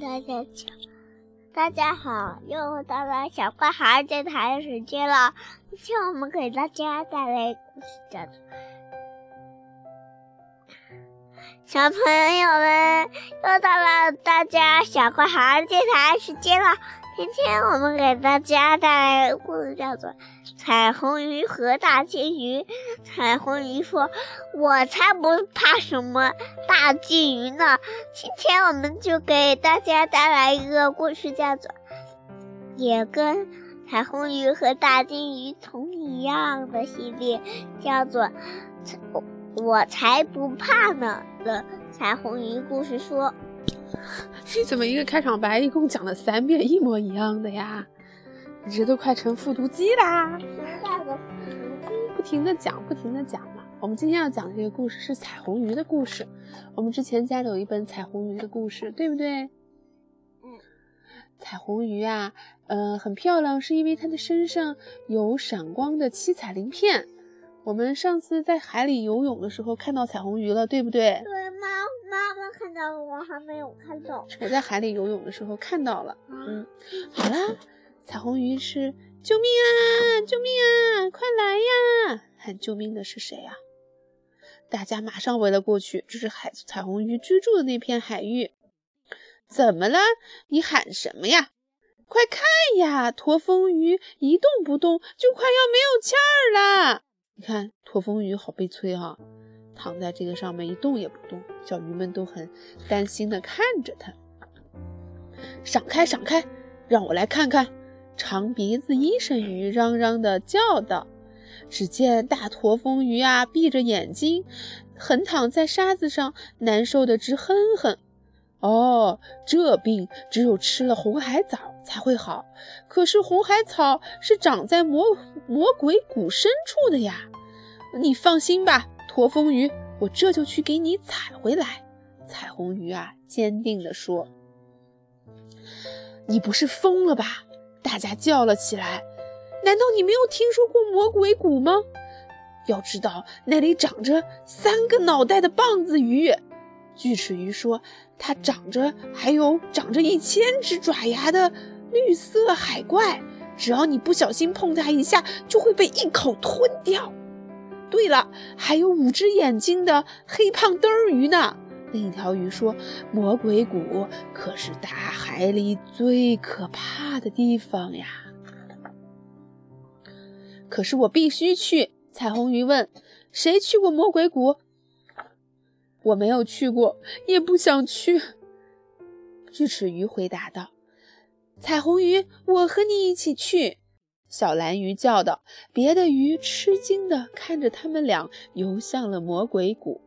大家讲，大家好，又到了小怪孩电台的时间了。今天我们给大家带来故事，叫做《小朋友们》。又到了大家小怪孩电台时间了。今天我们给大家带来的故事叫做《彩虹鱼和大金鱼》。彩虹鱼说：“我才不怕什么大金鱼呢！”今天我们就给大家带来一个故事，叫做也跟彩虹鱼和大金鱼同一样的系列，叫做“我才不怕呢”的彩虹鱼故事书。你怎么一个开场白一共讲了三遍一模一样的呀？你这都快成复读机啦！不停的讲，不停的讲嘛。我们今天要讲的这个故事是彩虹鱼的故事。我们之前家里有一本彩虹鱼的故事，对不对？嗯。彩虹鱼啊，呃，很漂亮，是因为它的身上有闪光的七彩鳞片。我们上次在海里游泳的时候看到彩虹鱼了，对不对？我还没有看到。我在海里游泳的时候看到了。嗯，好啦，彩虹鱼是救命啊！救命啊！快来呀！喊救命的是谁呀？大家马上围了过去。这是海彩虹鱼居住的那片海域。怎么了？你喊什么呀？快看呀！驼峰鱼一动不动，就快要没有气儿了。你看，驼峰鱼好悲催啊，躺在这个上面一动也不动。小鱼们都很担心地看着它。闪开，闪开，让我来看看！长鼻子医生鱼嚷嚷地叫道。只见大驼峰鱼啊，闭着眼睛，横躺在沙子上，难受的直哼哼。哦，这病只有吃了红海藻才会好。可是红海草是长在魔魔鬼谷深处的呀。你放心吧，驼峰鱼，我这就去给你采回来。彩虹鱼啊，坚定地说：“你不是疯了吧？”大家叫了起来。难道你没有听说过魔鬼谷吗？要知道，那里长着三个脑袋的棒子鱼。锯齿鱼说：“它长着，还有长着一千只爪牙的绿色海怪，只要你不小心碰它一下，就会被一口吞掉。”对了，还有五只眼睛的黑胖墩儿鱼呢。另一条鱼说：“魔鬼谷可是大海里最可怕的地方呀。”可是我必须去。彩虹鱼问：“谁去过魔鬼谷？”我没有去过，也不想去。锯齿鱼回答道：“彩虹鱼，我和你一起去。”小蓝鱼叫道。别的鱼吃惊地看着他们俩游向了魔鬼谷。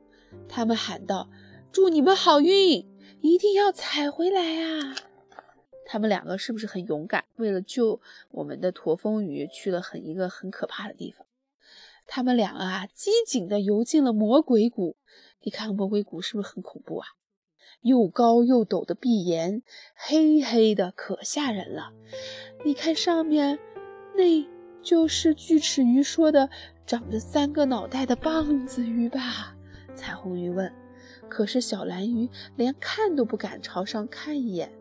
他们喊道：“祝你们好运，一定要采回来啊！”他们两个是不是很勇敢？为了救我们的驼峰鱼，去了很一个很可怕的地方。他们俩啊，机警地游进了魔鬼谷。你看魔鬼谷是不是很恐怖啊？又高又陡的壁岩，黑黑的，可吓人了。你看上面。那就是锯齿鱼说的长着三个脑袋的棒子鱼吧？彩虹鱼问。可是小蓝鱼连看都不敢朝上看一眼。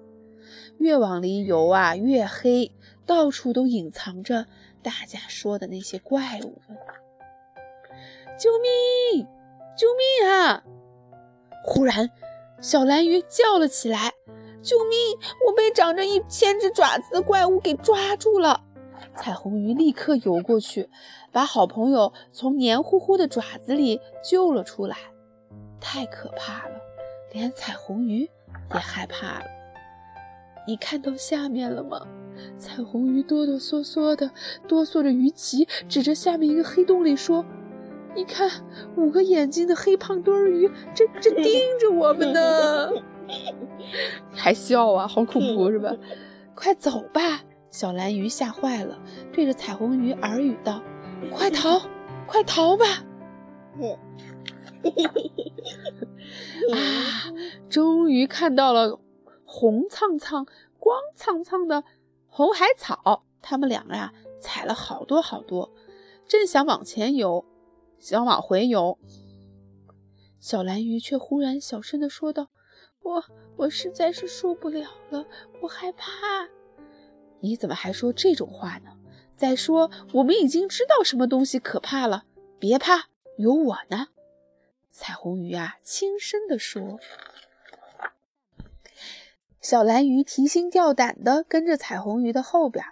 越往里游啊，越黑，到处都隐藏着大家说的那些怪物们。救命！救命啊！忽然，小蓝鱼叫了起来：“救命！我被长着一千只爪子的怪物给抓住了！”彩虹鱼立刻游过去，把好朋友从黏糊糊的爪子里救了出来。太可怕了，连彩虹鱼也害怕了。你看到下面了吗？彩虹鱼哆哆嗦嗦的哆嗦着鱼鳍，指着下面一个黑洞里说：“你看，五个眼睛的黑胖墩儿鱼正正盯着我们呢。”还笑啊，好恐怖是吧？快走吧！小蓝鱼吓坏了，对着彩虹鱼耳语道：“快逃，快逃吧！” 啊，终于看到了红灿灿、光灿灿的红海草。他们俩呀，采了好多好多，正想往前游，想往回游，小蓝鱼却忽然小声地说道：“我我实在是受不了了，我害怕。你怎么还说这种话呢？再说，我们已经知道什么东西可怕了。别怕，有我呢。彩虹鱼啊，轻声地说。小蓝鱼提心吊胆地跟着彩虹鱼的后边，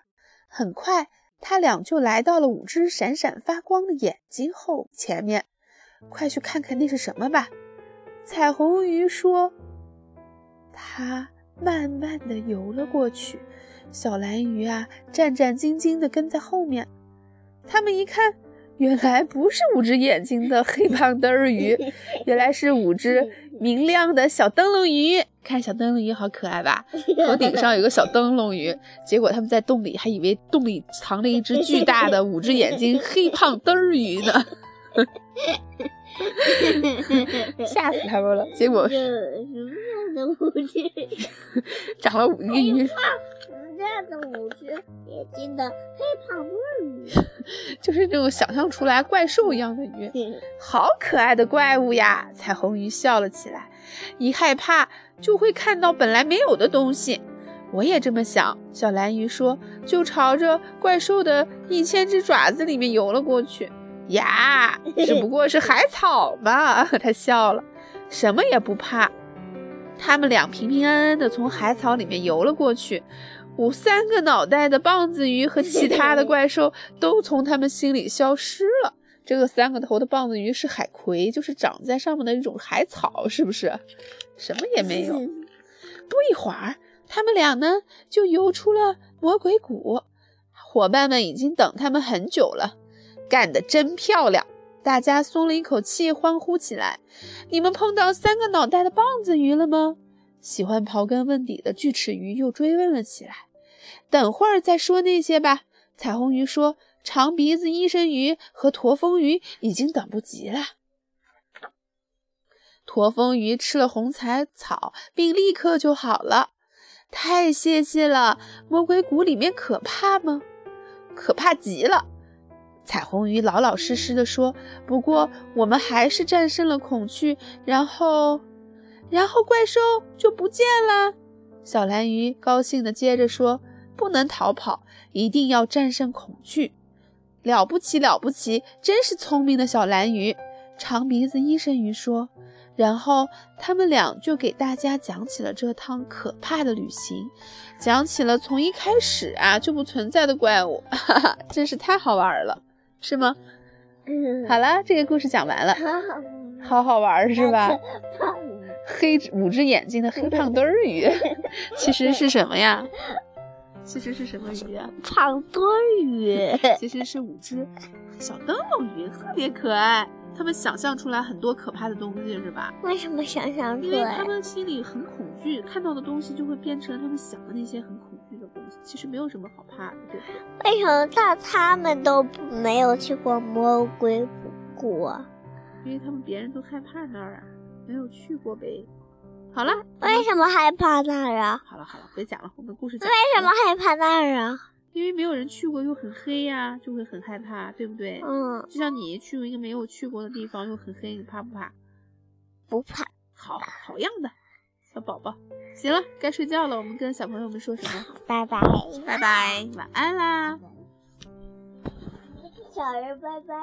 很快，他俩就来到了五只闪闪发光的眼睛后前面。快去看看那是什么吧！彩虹鱼说。它慢慢地游了过去，小蓝鱼啊，战战兢兢地跟在后面。他们一看。原来不是五只眼睛的黑胖墩儿鱼，原来是五只明亮的小灯笼鱼。看小灯笼鱼好可爱吧？头顶上有个小灯笼鱼。结果他们在洞里还以为洞里藏了一只巨大的五只眼睛黑胖墩儿鱼呢，吓死他们了。结果什么样的五只？长了五个鱼。这样的五只眼睛的黑胖墩鱼，就是那种想象出来怪兽一样的鱼，好可爱的怪物呀！彩虹鱼笑了起来，一害怕就会看到本来没有的东西。我也这么想。小蓝鱼说，就朝着怪兽的一千只爪子里面游了过去。呀，只不过是海草嘛！他笑了，什么也不怕。他们俩平平安安的从海草里面游了过去。五三个脑袋的棒子鱼和其他的怪兽都从他们心里消失了。这个三个头的棒子鱼是海葵，就是长在上面的一种海草，是不是？什么也没有。不一会儿，他们俩呢就游出了魔鬼谷。伙伴们已经等他们很久了，干得真漂亮！大家松了一口气，欢呼起来。你们碰到三个脑袋的棒子鱼了吗？喜欢刨根问底的锯齿鱼又追问了起来：“等会儿再说那些吧。”彩虹鱼说：“长鼻子医生鱼和驼峰鱼已经等不及了。”驼峰鱼吃了红彩草，并立刻就好了。太谢谢了！魔鬼谷里面可怕吗？可怕极了！彩虹鱼老老实实的说：“不过我们还是战胜了恐惧，然后……”然后怪兽就不见了。小蓝鱼高兴地接着说：“不能逃跑，一定要战胜恐惧。了不起，了不起，真是聪明的小蓝鱼。”长鼻子医生鱼说。然后他们俩就给大家讲起了这趟可怕的旅行，讲起了从一开始啊就不存在的怪物，哈哈，真是太好玩了，是吗？嗯。好了，这个故事讲完了，好好玩是吧？黑五只眼睛的黑胖墩儿鱼，其实是什么呀？其实是什么鱼啊？胖墩儿鱼，其实是五只小灯笼鱼，特别可爱。他们想象出来很多可怕的东西，是吧？为什么想象出来？因为他们心里很恐惧，看到的东西就会变成他们想的那些很恐。其实没有什么好怕的，对不对？为什么他他们都没有去过魔鬼谷？因为他们别人都害怕那儿啊。没有去过呗。好了，为什么害怕那儿啊？好了好了，别讲了，我们故事讲。为什么害怕那儿啊？因为没有人去过，又很黑呀，就会很害怕，对不对？嗯。就像你去过一个没有去过的地方，又很黑，你怕不怕？不怕。好好样的，小宝宝。行了，该睡觉了。我们跟小朋友们说什么？拜拜。拜拜，晚安啦。小人拜拜。